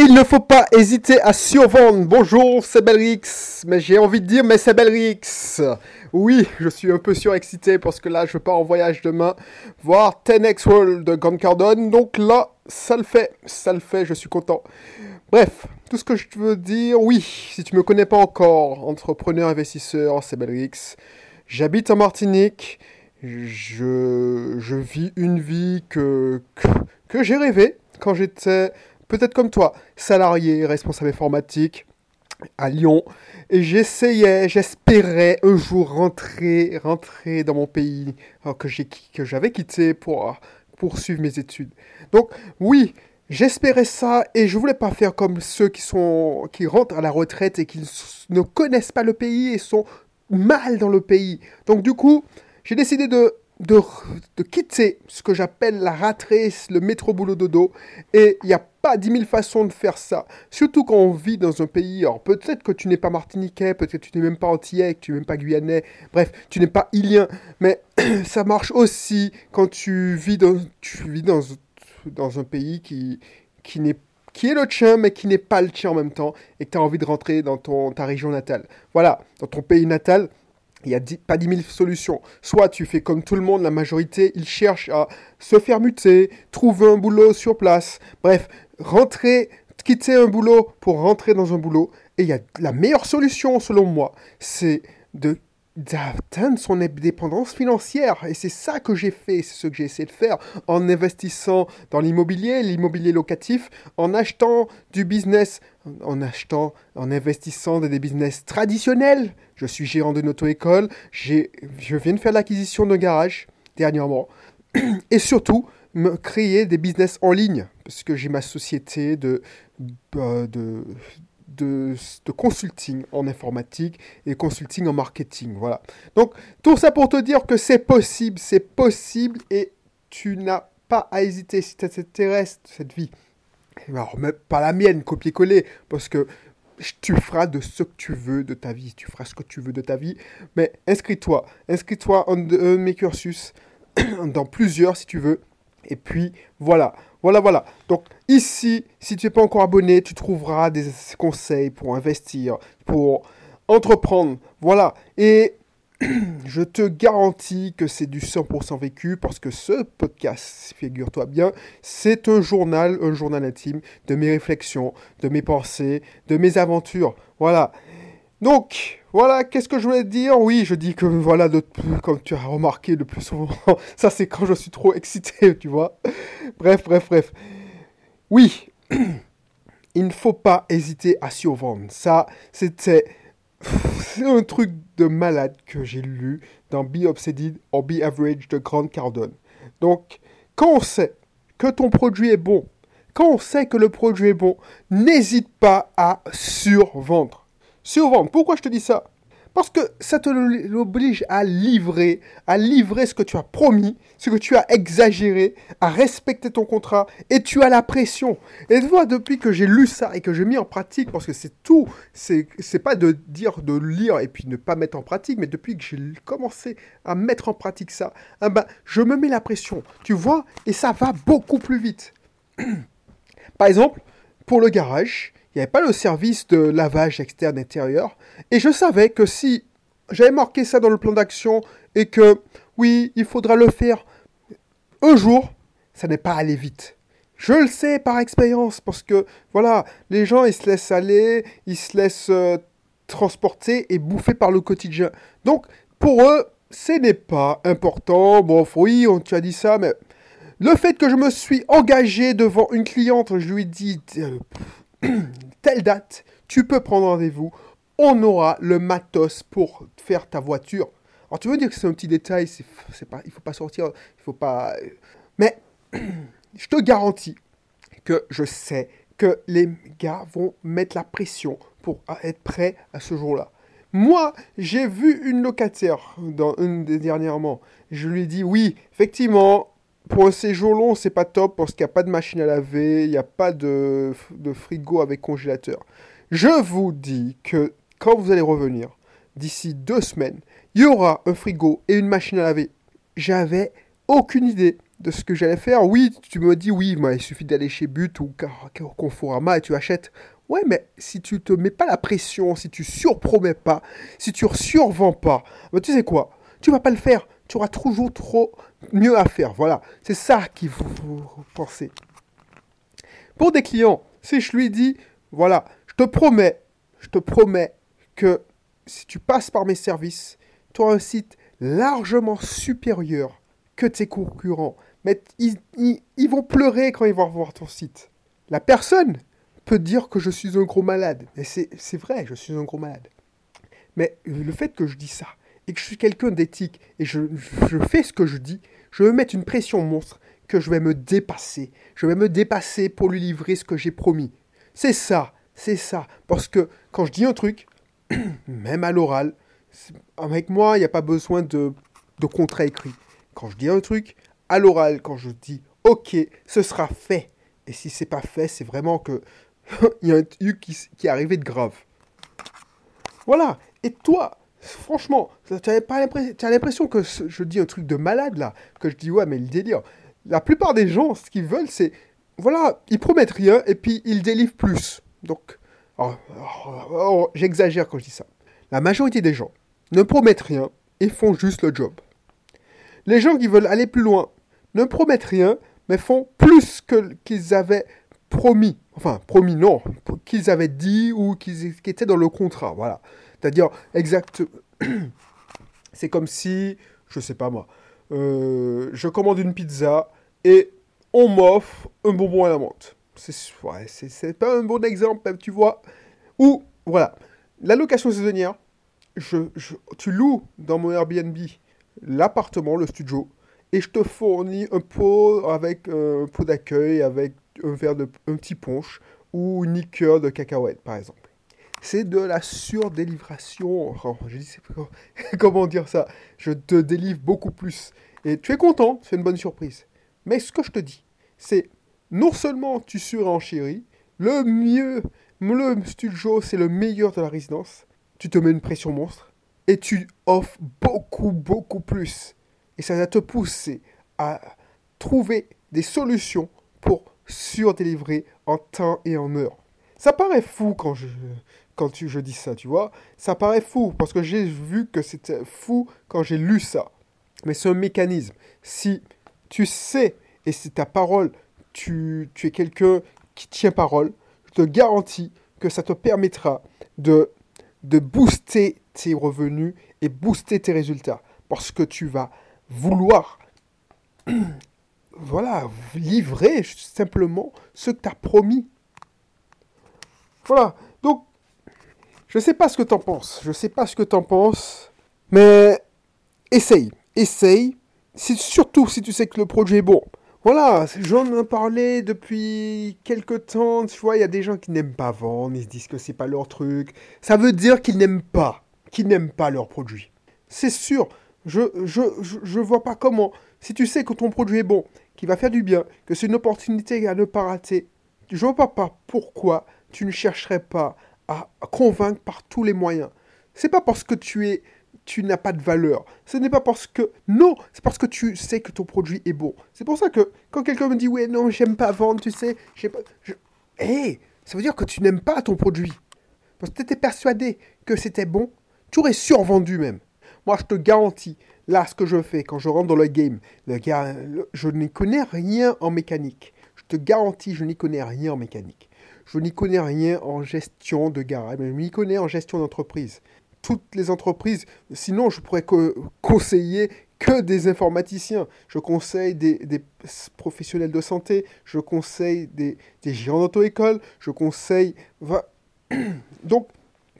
Il ne faut pas hésiter à survendre. Bonjour, c'est Belrix. Mais j'ai envie de dire, mais c'est Belrix. Oui, je suis un peu surexcité parce que là, je pars en voyage demain voir 10X World de Grand Cardone. Donc là, ça le fait, ça le fait, je suis content. Bref, tout ce que je veux dire, oui, si tu me connais pas encore, entrepreneur, investisseur, c'est Belrix. J'habite en Martinique. Je, vis une vie que j'ai rêvé quand j'étais peut-être comme toi, salarié, responsable informatique à Lyon. Et j'essayais, j'espérais un jour rentrer, rentrer dans mon pays euh, que, j'ai, que j'avais quitté pour poursuivre mes études. Donc oui, j'espérais ça et je voulais pas faire comme ceux qui sont qui rentrent à la retraite et qui ne connaissent pas le pays et sont mal dans le pays. Donc du coup, j'ai décidé de de, de, quitter ce que j'appelle la ratrice, le métro boulot dodo. Et il n'y a pas dix mille façons de faire ça. Surtout quand on vit dans un pays. Alors peut-être que tu n'es pas martiniquais, peut-être que tu n'es même pas antillais, que tu n'es même pas guyanais. Bref, tu n'es pas ilien. Mais ça marche aussi quand tu vis dans, tu vis dans, dans un pays qui, qui n'est qui est le tien, mais qui n'est pas le tien en même temps, et que tu as envie de rentrer dans ton, ta région natale. Voilà, dans ton pays natal, il n'y a pas 10 000 solutions. Soit tu fais comme tout le monde, la majorité, ils cherchent à se faire muter, trouver un boulot sur place. Bref, rentrer, quitter un boulot pour rentrer dans un boulot. Et il y a la meilleure solution, selon moi, c'est de d'atteindre son indépendance financière. Et c'est ça que j'ai fait, c'est ce que j'ai essayé de faire en investissant dans l'immobilier, l'immobilier locatif, en achetant du business, en achetant, en investissant dans des business traditionnels. Je suis gérant d'une auto-école, je viens de faire l'acquisition d'un garage dernièrement. Et surtout, me créer des business en ligne, parce que j'ai ma société de, euh, de, de, consulting en informatique et consulting en marketing. Voilà. Donc, tout ça pour te dire que c'est possible, c'est possible et tu n'as pas à hésiter si ça t'intéresse, cette vie. Alors, mais pas la mienne, copier-coller, parce que tu feras de ce que tu veux de ta vie, tu feras ce que tu veux de ta vie, mais inscris-toi, inscris-toi en un de mes cursus, dans plusieurs si tu veux, et puis voilà, voilà, voilà. Donc ici, si tu n'es pas encore abonné, tu trouveras des conseils pour investir, pour entreprendre. Voilà. Et je te garantis que c'est du 100% vécu parce que ce podcast, figure-toi bien, c'est un journal, un journal intime de mes réflexions, de mes pensées, de mes aventures. Voilà. Donc, voilà, qu'est-ce que je voulais dire? Oui, je dis que, voilà, comme tu as remarqué le plus souvent, ça c'est quand je suis trop excité, tu vois. Bref, bref, bref. Oui, il ne faut pas hésiter à survendre. Ça, c'était un truc de malade que j'ai lu dans Be Obseded or Be Average de Grant Cardone. Donc, quand on sait que ton produit est bon, quand on sait que le produit est bon, n'hésite pas à survendre survendre. Pourquoi je te dis ça? Parce que ça te l'oblige à livrer, à livrer ce que tu as promis, ce que tu as exagéré, à respecter ton contrat, et tu as la pression. Et tu vois, depuis que j'ai lu ça et que j'ai mis en pratique, parce que c'est tout, c'est pas de dire, de lire et puis ne pas mettre en pratique, mais depuis que j'ai commencé à mettre en pratique ça, ben, je me mets la pression, tu vois, et ça va beaucoup plus vite. Par exemple, pour le garage, n'y avait pas le service de lavage externe-intérieur. Et je savais que si j'avais marqué ça dans le plan d'action et que oui, il faudra le faire un jour, ça n'est pas allé vite. Je le sais par expérience parce que voilà, les gens ils se laissent aller, ils se laissent euh, transporter et bouffer par le quotidien. Donc pour eux, ce n'est pas important. Bon, oui, on, tu as dit ça, mais le fait que je me suis engagé devant une cliente, je lui dit, euh, date, tu peux prendre rendez-vous, on aura le matos pour faire ta voiture. Alors tu veux dire que c'est un petit détail, c'est, pas, il faut pas sortir, il faut pas... Mais je te garantis que je sais que les gars vont mettre la pression pour être prêts à ce jour-là. Moi, j'ai vu une locataire dans une des dernièrement. Je lui ai dit oui, effectivement, pour un séjour long, c'est pas top parce qu'il n'y a pas de machine à laver, il n'y a pas de, frigo avec congélateur. Je vous dis que quand vous allez revenir, d'ici deux semaines, il y aura un frigo et une machine à laver. J'avais aucune idée. de ce que j'allais faire. Oui, tu me dis, oui, il suffit d'aller chez But ou Conforama et tu achètes. Ouais, mais si tu te mets pas la pression, si tu surpromets pas, si tu survends pas, bah, tu sais quoi? Tu vas pas le faire. Tu auras toujours trop mieux à faire. Voilà, c'est ça qu'il faut penser. Pour des clients, si je lui dis, voilà, je te promets, je te promets que si tu passes par mes services, tu auras un site largement supérieur que tes concurrents. Mais ils, vont pleurer quand ils vont voir ton site. La personne peut dire que je suis un gros malade. Et c'est vrai, je suis un gros malade. Mais le fait que je dis ça, et que je suis quelqu'un d'éthique, et je, fais ce que je dis, je vais mettre une pression monstre que je vais me dépasser. Je vais me dépasser pour lui livrer ce que j'ai promis. C'est ça, c'est ça. Parce que quand je dis un truc, même à l'oral, avec moi, il n'y a pas besoin de, de contrat écrit. Quand je dis un truc, à l'oral, quand je dis OK, ce sera fait. Et si c'est pas fait, c'est vraiment que il y a un truc qui, qui est arrivé de grave. Voilà. Et toi, franchement, tu as l'impression que je dis un truc de malade là, que je dis ouais, mais le délire. La plupart des gens, ce qu'ils veulent, c'est voilà, ils promettent rien et puis ils délivrent plus. Donc, oh, oh, oh, j'exagère quand je dis ça. La majorité des gens ne promettent rien et font juste le job. Les gens qui veulent aller plus loin ne promettent rien, mais font plus que qu'ils avaient promis. Enfin, promis non, qu'ils avaient dit ou qu'ils qui étaient dans le contrat. Voilà. C'est-à-dire, exact. C'est comme si, je sais pas moi, euh, je commande une pizza et on m'offre un bonbon à la menthe. C'est pas un bon exemple, tu vois. Ou, voilà, la location saisonnière, tu loues dans mon Airbnb l'appartement, le studio, et je te fournis un pot avec euh, un pot d'accueil, avec un verre de un petit punch ou une liqueur de cacahuète, par exemple. C'est de la surdélivration. Oh, comment dire ça? Je te délivre beaucoup plus. Et tu es content, c'est une bonne surprise. Mais ce que je te dis, c'est non seulement tu surenchéris, le mieux, le studio, c'est le meilleur de la résidence, tu te mets une pression monstre et tu offres beaucoup, beaucoup plus. Et ça va te pousser à trouver des solutions pour surdélivrer en temps et en heure. Ça paraît fou quand je, quand tu, je dis ça, tu vois. Ça paraît fou parce que j'ai vu que c'était fou quand j'ai lu ça. Mais c'est un mécanisme. Si tu sais et c'est ta parole, tu, tu es quelqu'un qui tient parole, je te garantis que ça te permettra de de booster tes revenus et booster tes résultats. Parce que tu vas vouloir, voilà, livrer simplement ce que tu as promis. Voilà. Je sais pas ce que tu en penses. Je sais pas ce que tu en penses. Mais essaye. Essaye. Surtout si tu sais que le produit est bon. Voilà, j'en ai parlé depuis quelques temps. Tu vois, il y a des gens qui n'aiment pas vendre, ils se disent que c'est pas leur truc. Ça veut dire qu'ils n'aiment pas, qu'ils n'aiment pas leur produit. C'est sûr, je, je, je, vois pas comment. Si tu sais que ton produit est bon, qu'il va faire du bien, que c'est une opportunité à ne pas rater, je vois pas pourquoi tu ne chercherais pas à convaincre par tous les moyens. C'est pas parce que tu es tu n'as pas de valeur. Ce n'est pas parce que... Non, c'est parce que tu sais que ton produit est bon. C'est pour ça que quand quelqu'un me dit, ouais, non, j'aime pas vendre, tu sais, j'ai pas... Je... Hey, ça veut dire que tu n'aimes pas ton produit. Parce que tu étais persuadé que c'était bon, tu aurais survendu même. Moi, je te garantis, là, ce que je fais quand je rentre dans le game, le je n'y connais rien en mécanique. Je te garantis, je n'y connais rien en mécanique. Je n'y connais rien en gestion de garage, mais je m'y connais en gestion d'entreprise toutes les entreprises. Sinon, je pourrais conseiller que des informaticiens. Je conseille des, professionnels de santé, je conseille des, des gérants d'auto-école, je conseille...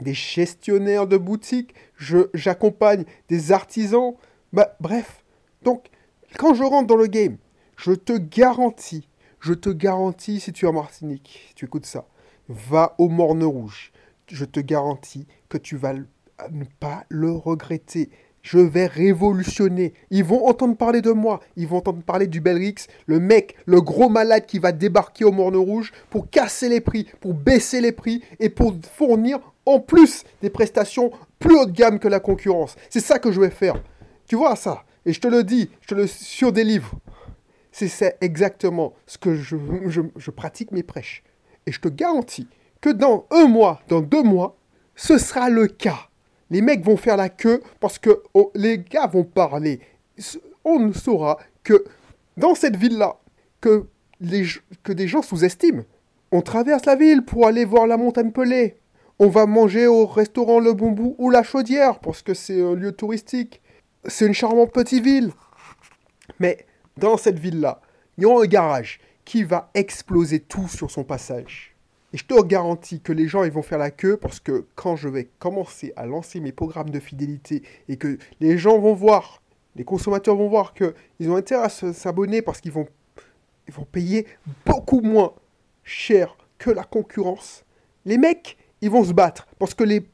Des gestionnaires de boutiques, j'accompagne des artisans. Bah, bref, donc, quand je rentre dans le game, je te garantis, je te garantis, si tu es en Martinique, si tu écoutes ça, va au Morne Rouge. Je te garantis que tu vas ne pas le regretter. Je vais révolutionner. Ils vont entendre parler de moi. Ils vont entendre parler du Belrix, le mec, le gros malade qui va débarquer au Morne Rouge pour casser les prix, pour baisser les prix et pour fournir en plus des prestations plus haut de gamme que la concurrence. C'est ça que je vais faire. Tu vois ça? Et je te le dis, je te le surdélivre. C'est exactement ce que je, pratique mes prêches. Et je te garantis que dans un mois, dans deux mois, ce sera le cas. Les mecs vont faire la queue parce que oh, les gars vont parler. On saura que dans cette ville-là, que, que des gens sous-estiment. On traverse la ville pour aller voir la montagne Pelée. On va manger au restaurant Le Bombou ou La Chaudière parce que c'est un lieu touristique. C'est une charmante petite ville. Mais dans cette ville-là, il y a un garage qui va exploser tout sur son passage. Et je te garantis que les gens ils vont faire la queue parce que quand je vais commencer à lancer mes programmes de fidélité et que les gens vont voir, les consommateurs vont voir qu'ils ont intérêt à s'abonner parce qu'ils vont, ils vont payer beaucoup moins cher que la concurrence, les mecs ils vont se battre parce que les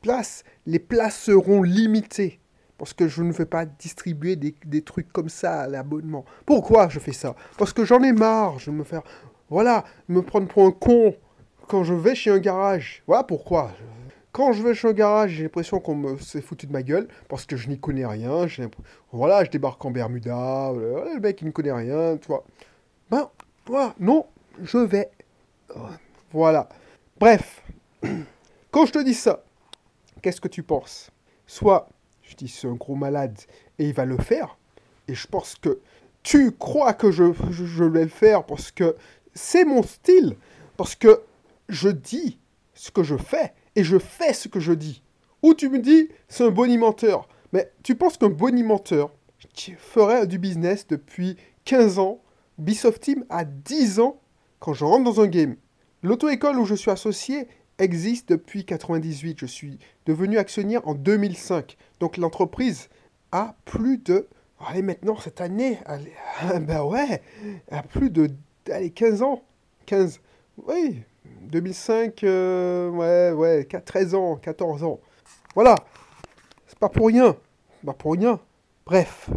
places, les places seront limitées. Parce que je ne vais pas distribuer des, trucs comme ça à l'abonnement. Pourquoi je fais ça? Parce que j'en ai marre. Je me faire, voilà, me prendre pour un con quand je vais chez un garage. Voilà pourquoi. Quand je vais chez un garage, j'ai l'impression qu'on me s'est foutu de ma gueule parce que je n'y connais rien. Voilà, je débarque en Bermuda. Le mec, il ne connaît rien, tu vois. Ben, voilà, non, je vais. Voilà. Bref, quand je te dis ça, qu'est-ce que tu penses? Soit, je dis c'est un gros malade et il va le faire, et je pense que tu crois que je, vais le faire parce que c'est mon style, parce que je dis ce que je fais et je fais ce que je dis. Ou tu me dis c'est un bonimenteur. Mais tu penses qu'un bonimenteur ferait du business depuis 15 ans, Bisoft Team a 10 ans quand je rentre dans un game. L'auto-école où je suis associé existe depuis 98. Je suis devenu actionnaire en 2005. Donc l'entreprise a plus de... Allez, maintenant, cette année, ben ouais, a plus de allez, 15 ans. 15. Oui, 2005, euh, ouais, ouais, 13 ans, 14 ans. Voilà. C'est pas pour rien. Pas pour rien. Bref,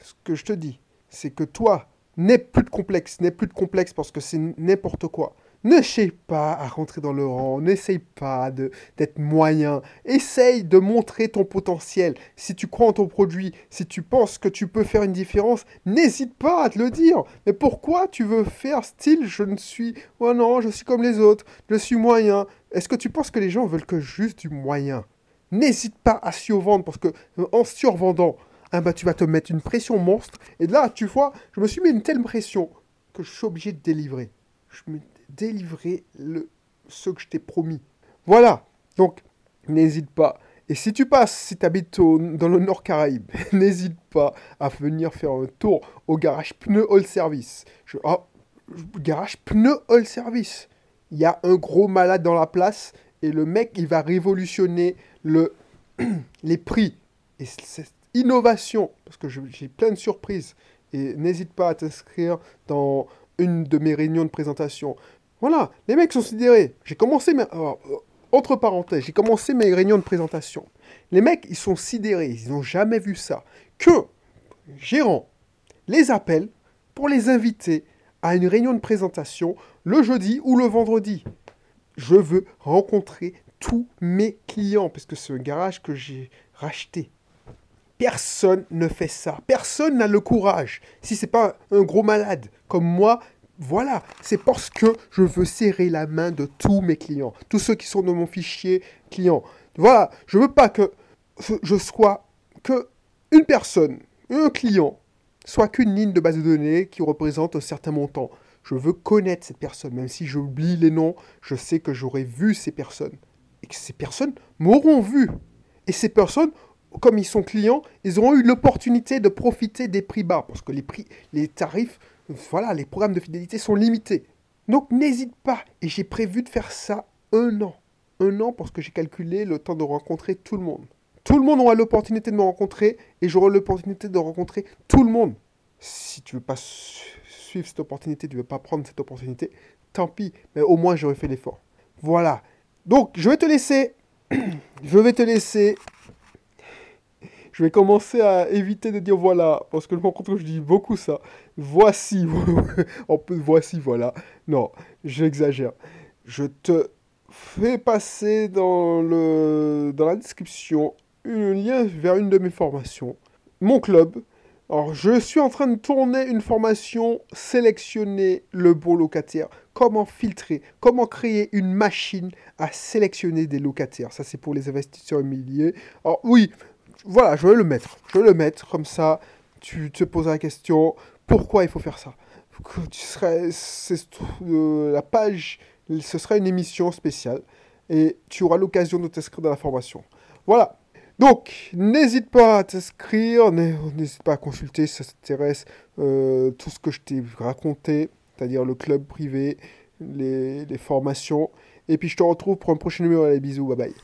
ce que je te dis, c'est que toi, n'aie plus de complexe, n'aie plus de complexe parce que c'est n'importe quoi. N'essaye pas à rentrer dans le rang, n'essaye pas d'être moyen. Essaye de montrer ton potentiel. Si tu crois en ton produit, si tu penses que tu peux faire une différence, n'hésite pas à te le dire. Mais pourquoi tu veux faire style je ne suis... Oh non, je suis comme les autres, je suis moyen. Est-ce que tu penses que les gens veulent que juste du moyen? N'hésite pas à survendre parce que en survendant, ah bah, tu vas te mettre une pression monstre. Et là, tu vois, je me suis mis une telle pression que je suis obligé de délivrer. Je me délivrer le, ce que je t'ai promis. Voilà, donc n'hésite pas. Et si tu passes, si tu habites dans le Nord Caraïbe, n'hésite pas à venir faire un tour au garage pneu all service. Oh, garage pneu all service. Il y a un gros malade dans la place et le mec, il va révolutionner le, les prix. Et cette innovation, parce que j'ai plein de surprises. Et n'hésite pas à t'inscrire dans une de mes réunions de présentation. Voilà, les mecs sont sidérés. J'ai commencé mes... Euh, autre parenthèse, j'ai commencé mes réunions de présentation. Les mecs, ils sont sidérés, ils n'ont jamais vu ça. Que gérant les appelle pour les inviter à une réunion de présentation le jeudi ou le vendredi. Je veux rencontrer tous mes clients parce que c'est un garage que j'ai racheté. Personne ne fait ça. Personne n'a le courage. Si c'est pas un gros malade comme moi voilà, c'est parce que je veux serrer la main de tous mes clients, tous ceux qui sont dans mon fichier client. Voilà, je veux pas que je sois que une personne, un client, soit qu'une ligne de base de données qui représente un certain montant. Je veux connaître cette personne, même si j'oublie les noms, je sais que j'aurai vu ces personnes. Et que ces personnes m'auront vu. Et ces personnes, comme ils sont clients, ils auront eu l'opportunité de profiter des prix bas, parce que les prix, les tarifs voilà, les programmes de fidélité sont limités. Donc n'hésite pas. Et j'ai prévu de faire ça un an. Un an parce que j'ai calculé le temps de rencontrer tout le monde. Tout le monde aura l'opportunité de me rencontrer et j'aurai l'opportunité de rencontrer tout le monde. Si tu veux pas suivre cette opportunité, tu veux pas prendre cette opportunité, tant pis. Mais au moins j'aurais fait l'effort. Voilà. Donc je vais te laisser. je vais te laisser je vais commencer à éviter de dire voilà, parce que je me rends compte que je dis beaucoup ça. Voici, voici, voilà. Non, j'exagère. Je te fais passer dans, le, dans la description un lien vers une de mes formations, mon club, Alors, je suis en train de tourner une formation sélectionner le bon locataire. Comment filtrer, comment créer une machine à sélectionner des locataires. Ça, c'est pour les investisseurs immobiliers. Alors, oui, voilà, je vais le mettre. Je vais le mettre comme ça. Tu te poses la question pourquoi il faut faire ça? Tu serais, la page, ce sera une émission spéciale et tu auras l'occasion de t'inscrire dans la formation. Voilà. Donc, n'hésite pas à t'inscrire, n'hésite pas à consulter si ça t'intéresse euh, tout ce que je t'ai raconté, c'est-à-dire le club privé, les, les, formations. Et puis je te retrouve pour un prochain numéro. Allez, bisous, bye bye.